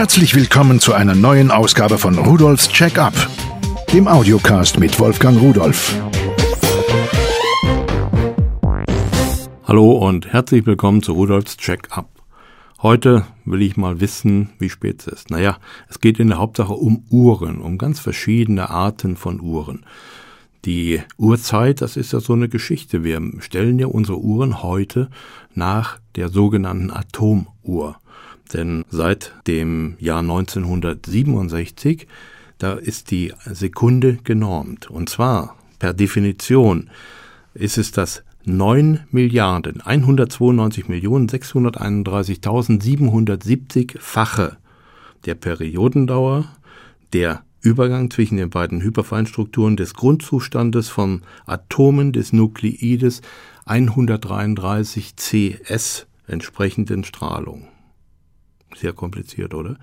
Herzlich willkommen zu einer neuen Ausgabe von Rudolfs Check-up, dem Audiocast mit Wolfgang Rudolf. Hallo und herzlich willkommen zu Rudolfs Check-up. Heute will ich mal wissen, wie spät es ist. Naja, es geht in der Hauptsache um Uhren, um ganz verschiedene Arten von Uhren. Die Uhrzeit, das ist ja so eine Geschichte. Wir stellen ja unsere Uhren heute nach der sogenannten Atomuhr. Denn seit dem Jahr 1967, da ist die Sekunde genormt. Und zwar per Definition ist es das 9 Milliarden 192 Millionen 631.770-fache der Periodendauer, der Übergang zwischen den beiden Hyperfeinstrukturen des Grundzustandes von Atomen des Nukleides 133 CS entsprechenden Strahlung. Sehr kompliziert, oder?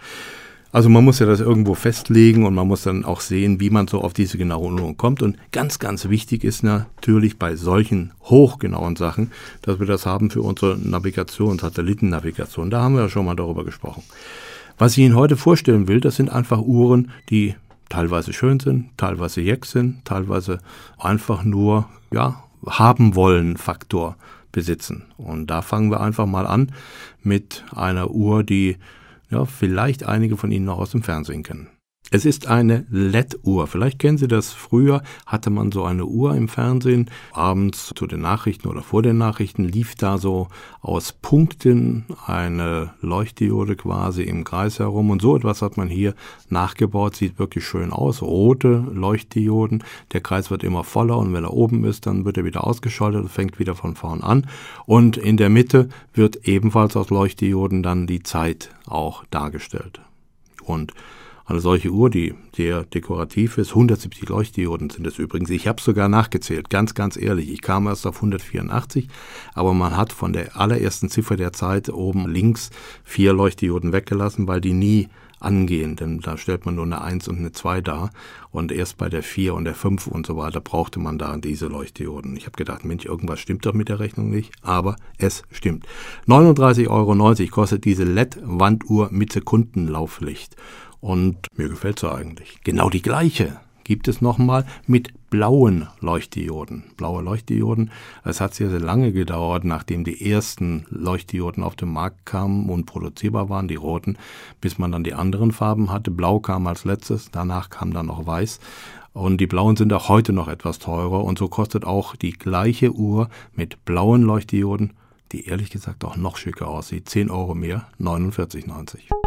Also man muss ja das irgendwo festlegen und man muss dann auch sehen, wie man so auf diese genaue Nummern kommt. Und ganz, ganz wichtig ist natürlich bei solchen hochgenauen Sachen, dass wir das haben für unsere Navigation, Satellitennavigation. Da haben wir ja schon mal darüber gesprochen. Was ich Ihnen heute vorstellen will, das sind einfach Uhren, die teilweise schön sind, teilweise jeck sind, teilweise einfach nur, ja, haben wollen Faktor besitzen. Und da fangen wir einfach mal an mit einer Uhr, die ja, vielleicht einige von Ihnen noch aus dem Fernsehen kennen. Es ist eine LED-Uhr. Vielleicht kennen Sie das. Früher hatte man so eine Uhr im Fernsehen. Abends zu den Nachrichten oder vor den Nachrichten lief da so aus Punkten eine Leuchtdiode quasi im Kreis herum. Und so etwas hat man hier nachgebaut. Sieht wirklich schön aus. Rote Leuchtdioden. Der Kreis wird immer voller und wenn er oben ist, dann wird er wieder ausgeschaltet und fängt wieder von vorn an. Und in der Mitte wird ebenfalls aus Leuchtdioden dann die Zeit auch dargestellt. Und eine solche Uhr, die sehr dekorativ ist, 170 Leuchtdioden sind es übrigens. Ich habe sogar nachgezählt, ganz, ganz ehrlich. Ich kam erst auf 184, aber man hat von der allerersten Ziffer der Zeit oben links vier Leuchtdioden weggelassen, weil die nie angehen, denn da stellt man nur eine 1 und eine 2 dar und erst bei der 4 und der 5 und so weiter brauchte man da diese Leuchtdioden. Ich habe gedacht, Mensch, irgendwas stimmt doch mit der Rechnung nicht, aber es stimmt. 39,90 Euro kostet diese LED-Wanduhr mit Sekundenlauflicht und mir gefällt sie eigentlich. Genau die gleiche gibt es nochmal mit blauen Leuchtdioden. Blaue Leuchtdioden, es hat sehr, sehr lange gedauert, nachdem die ersten Leuchtdioden auf den Markt kamen und produzierbar waren, die roten, bis man dann die anderen Farben hatte. Blau kam als letztes, danach kam dann noch weiß. Und die blauen sind auch heute noch etwas teurer und so kostet auch die gleiche Uhr mit blauen Leuchtdioden, die ehrlich gesagt auch noch schicker aussieht, 10 Euro mehr, 49,90.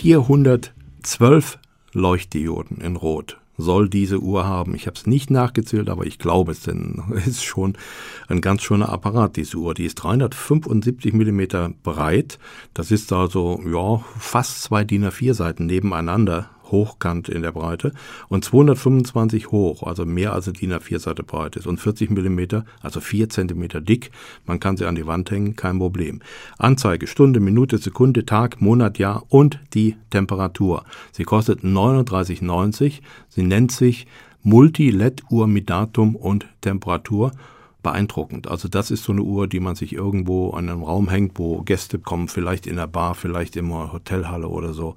412 Leuchtdioden in Rot soll diese Uhr haben. Ich habe es nicht nachgezählt, aber ich glaube es, denn es ist schon ein ganz schöner Apparat, diese Uhr. Die ist 375 mm breit. Das ist also ja, fast zwei DIN A4 Seiten nebeneinander hochkant in der Breite und 225 hoch, also mehr als eine DIN A4-Seite breit ist und 40 mm, also 4 cm dick. Man kann sie an die Wand hängen, kein Problem. Anzeige Stunde, Minute, Sekunde, Tag, Monat, Jahr und die Temperatur. Sie kostet 39,90. Sie nennt sich Multi-LED-Uhr mit Datum und Temperatur beeindruckend. Also das ist so eine Uhr, die man sich irgendwo an einem Raum hängt, wo Gäste kommen, vielleicht in der Bar, vielleicht in einer Hotelhalle oder so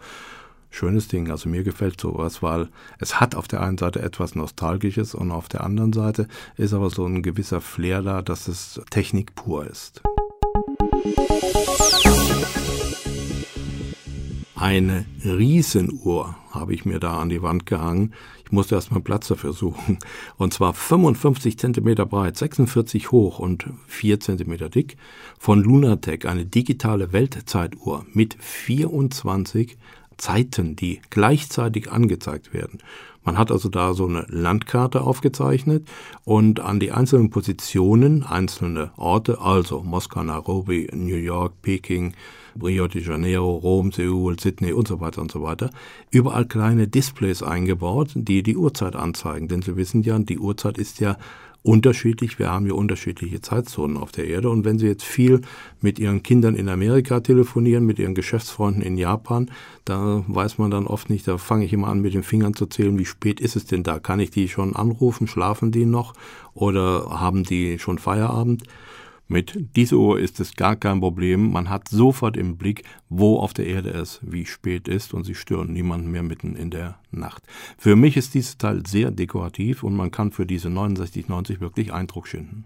schönes Ding. Also mir gefällt sowas, weil es hat auf der einen Seite etwas Nostalgisches und auf der anderen Seite ist aber so ein gewisser Flair da, dass es Technik pur ist. Eine Riesenuhr habe ich mir da an die Wand gehangen. Ich musste erstmal Platz dafür suchen. Und zwar 55 cm breit, 46 hoch und 4 cm dick von Lunatec, eine digitale Weltzeituhr mit 24 Zeiten, die gleichzeitig angezeigt werden. Man hat also da so eine Landkarte aufgezeichnet und an die einzelnen Positionen einzelne Orte, also Moskau, Nairobi, New York, Peking, Rio de Janeiro, Rom, Seoul, Sydney und so weiter und so weiter, überall kleine Displays eingebaut, die die Uhrzeit anzeigen. Denn Sie wissen ja, die Uhrzeit ist ja unterschiedlich. Wir haben ja unterschiedliche Zeitzonen auf der Erde. Und wenn Sie jetzt viel mit Ihren Kindern in Amerika telefonieren, mit Ihren Geschäftsfreunden in Japan, da weiß man dann oft nicht, da fange ich immer an, mit den Fingern zu zählen, wie spät ist es denn da? Kann ich die schon anrufen? Schlafen die noch? Oder haben die schon Feierabend? Mit dieser Uhr ist es gar kein Problem. Man hat sofort im Blick, wo auf der Erde es wie spät ist und sie stören niemanden mehr mitten in der Nacht. Für mich ist dieses Teil sehr dekorativ und man kann für diese 6990 wirklich Eindruck schinden.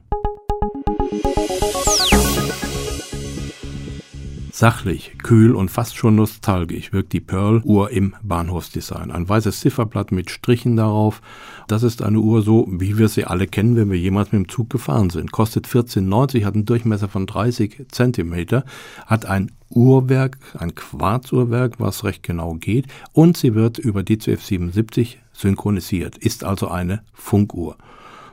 Sachlich, kühl und fast schon nostalgisch wirkt die Pearl-Uhr im Bahnhofsdesign. Ein weißes Zifferblatt mit Strichen darauf. Das ist eine Uhr so, wie wir sie alle kennen, wenn wir jemals mit dem Zug gefahren sind. Kostet 14,90, hat einen Durchmesser von 30 Zentimeter, hat ein Uhrwerk, ein Quarzuhrwerk, was recht genau geht und sie wird über DCF 77 synchronisiert, ist also eine Funkuhr.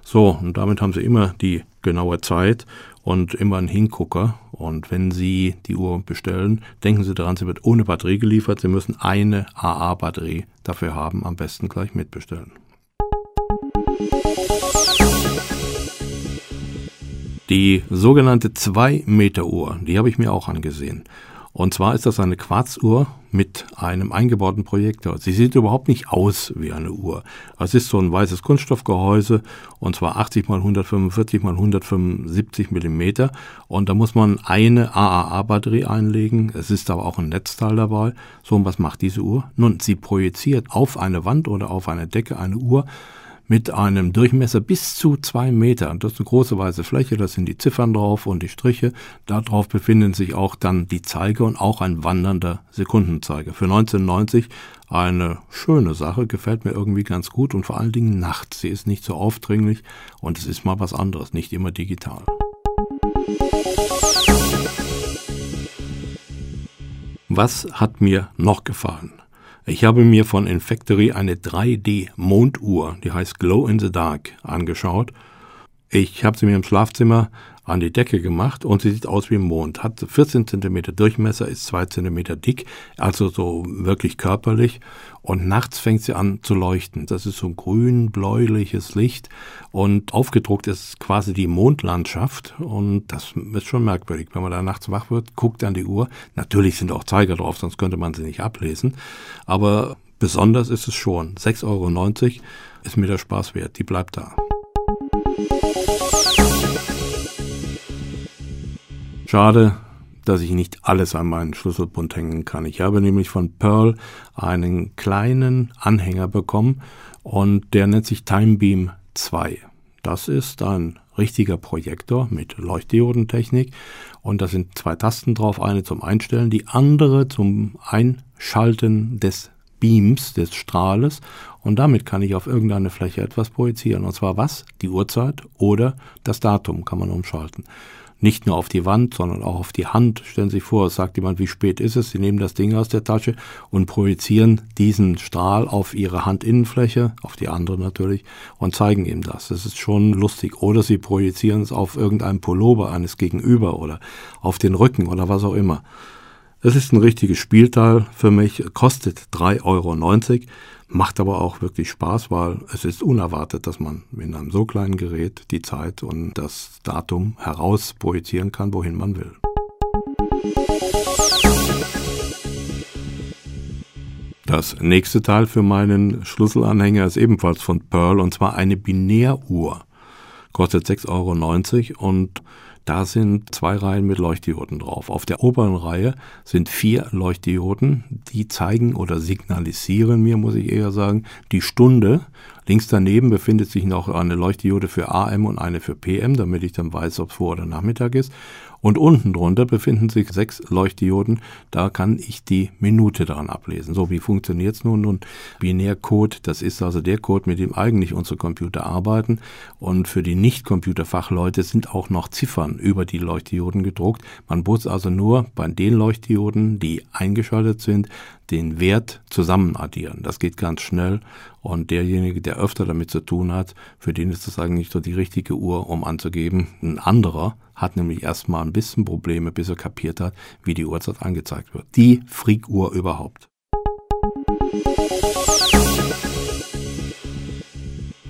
So, und damit haben Sie immer die genaue Zeit und immer einen Hingucker. Und wenn Sie die Uhr bestellen, denken Sie daran, sie wird ohne Batterie geliefert. Sie müssen eine AA-Batterie dafür haben, am besten gleich mitbestellen. Die sogenannte 2-Meter-Uhr, die habe ich mir auch angesehen. Und zwar ist das eine Quarzuhr mit einem eingebauten Projektor. Sie sieht überhaupt nicht aus wie eine Uhr. Es ist so ein weißes Kunststoffgehäuse und zwar 80 mal 145 mal 175 Millimeter. Und da muss man eine AAA-Batterie einlegen. Es ist aber auch ein Netzteil dabei. So, und was macht diese Uhr? Nun, sie projiziert auf eine Wand oder auf eine Decke eine Uhr mit einem Durchmesser bis zu zwei Meter. Das ist eine große weiße Fläche, da sind die Ziffern drauf und die Striche. Darauf befinden sich auch dann die Zeiger und auch ein wandernder Sekundenzeiger. Für 1990 eine schöne Sache, gefällt mir irgendwie ganz gut und vor allen Dingen nachts. Sie ist nicht so aufdringlich und es ist mal was anderes, nicht immer digital. Was hat mir noch gefallen? Ich habe mir von Infactory eine 3D-Monduhr, die heißt Glow in the Dark, angeschaut. Ich habe sie mir im Schlafzimmer an die Decke gemacht und sie sieht aus wie ein Mond. Hat 14 cm Durchmesser, ist 2 cm dick, also so wirklich körperlich. Und nachts fängt sie an zu leuchten. Das ist so ein grün-bläuliches Licht und aufgedruckt ist quasi die Mondlandschaft. Und das ist schon merkwürdig. Wenn man da nachts wach wird, guckt an die Uhr. Natürlich sind auch Zeiger drauf, sonst könnte man sie nicht ablesen. Aber besonders ist es schon. 6,90 Euro ist mir der Spaß wert. Die bleibt da. Schade, dass ich nicht alles an meinen Schlüsselbund hängen kann. Ich habe nämlich von Pearl einen kleinen Anhänger bekommen und der nennt sich Timebeam 2. Das ist ein richtiger Projektor mit Leuchtdiodentechnik und da sind zwei Tasten drauf, eine zum Einstellen, die andere zum Einschalten des Beams, des Strahles und damit kann ich auf irgendeine Fläche etwas projizieren. Und zwar was? Die Uhrzeit oder das Datum kann man umschalten nicht nur auf die Wand, sondern auch auf die Hand. Stellen Sie sich vor, es sagt jemand, wie spät ist es? Sie nehmen das Ding aus der Tasche und projizieren diesen Strahl auf Ihre Handinnenfläche, auf die andere natürlich, und zeigen ihm das. Das ist schon lustig. Oder Sie projizieren es auf irgendeinen Pullover eines Gegenüber oder auf den Rücken oder was auch immer. Es ist ein richtiges Spielteil für mich, kostet 3,90 Euro. Macht aber auch wirklich Spaß, weil es ist unerwartet, dass man in einem so kleinen Gerät die Zeit und das Datum heraus projizieren kann, wohin man will. Das nächste Teil für meinen Schlüsselanhänger ist ebenfalls von Pearl und zwar eine Binäruhr. Kostet 6,90 Euro und da sind zwei Reihen mit Leuchtdioden drauf. Auf der oberen Reihe sind vier Leuchtdioden, die zeigen oder signalisieren mir, muss ich eher sagen, die Stunde. Links daneben befindet sich noch eine Leuchtdiode für AM und eine für PM, damit ich dann weiß, ob es Vor- oder Nachmittag ist. Und unten drunter befinden sich sechs Leuchtdioden. Da kann ich die Minute daran ablesen. So, wie funktioniert es nun? Nun, Binärcode, das ist also der Code, mit dem eigentlich unsere Computer arbeiten. Und für die Nicht-Computerfachleute sind auch noch Ziffern über die Leuchtdioden gedruckt. Man muss also nur bei den Leuchtdioden, die eingeschaltet sind, den Wert zusammen addieren. Das geht ganz schnell und derjenige, der öfter damit zu tun hat, für den ist das eigentlich so die richtige Uhr, um anzugeben. Ein anderer hat nämlich erstmal ein bisschen Probleme, bis er kapiert hat, wie die Uhrzeit angezeigt wird. Die Freak-Uhr überhaupt.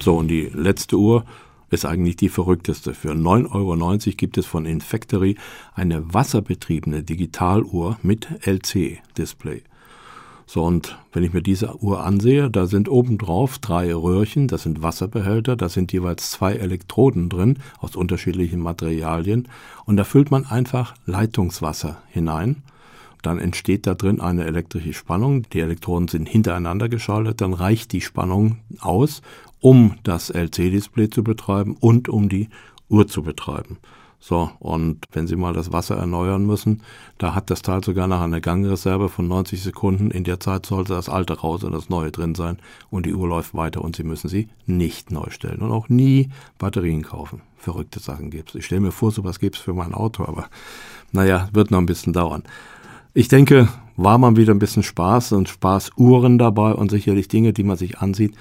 So, und die letzte Uhr ist eigentlich die verrückteste. Für 9,90 Euro gibt es von Infactory eine wasserbetriebene Digitaluhr mit LC-Display. So, und wenn ich mir diese Uhr ansehe, da sind obendrauf drei Röhrchen, das sind Wasserbehälter, da sind jeweils zwei Elektroden drin aus unterschiedlichen Materialien und da füllt man einfach Leitungswasser hinein. Dann entsteht da drin eine elektrische Spannung. Die Elektroden sind hintereinander geschaltet. Dann reicht die Spannung aus, um das LC-Display zu betreiben und um die Uhr zu betreiben. So, und wenn Sie mal das Wasser erneuern müssen, da hat das Teil sogar noch eine Gangreserve von 90 Sekunden. In der Zeit sollte das alte raus und das neue drin sein und die Uhr läuft weiter und Sie müssen sie nicht neu stellen und auch nie Batterien kaufen. Verrückte Sachen gibt's. Ich stelle mir vor, sowas gibt's für mein Auto, aber naja, wird noch ein bisschen dauern. Ich denke, war mal wieder ein bisschen Spaß und Spaßuhren dabei und sicherlich Dinge, die man sich ansieht,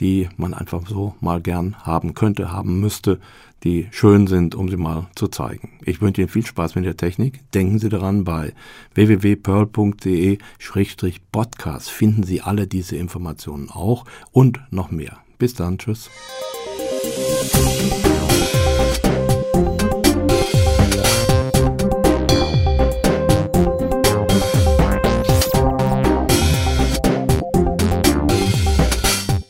die man einfach so mal gern haben könnte, haben müsste, die schön sind, um sie mal zu zeigen. Ich wünsche Ihnen viel Spaß mit der Technik. Denken Sie daran, bei www.pearl.de-podcast finden Sie alle diese Informationen auch und noch mehr. Bis dann, tschüss.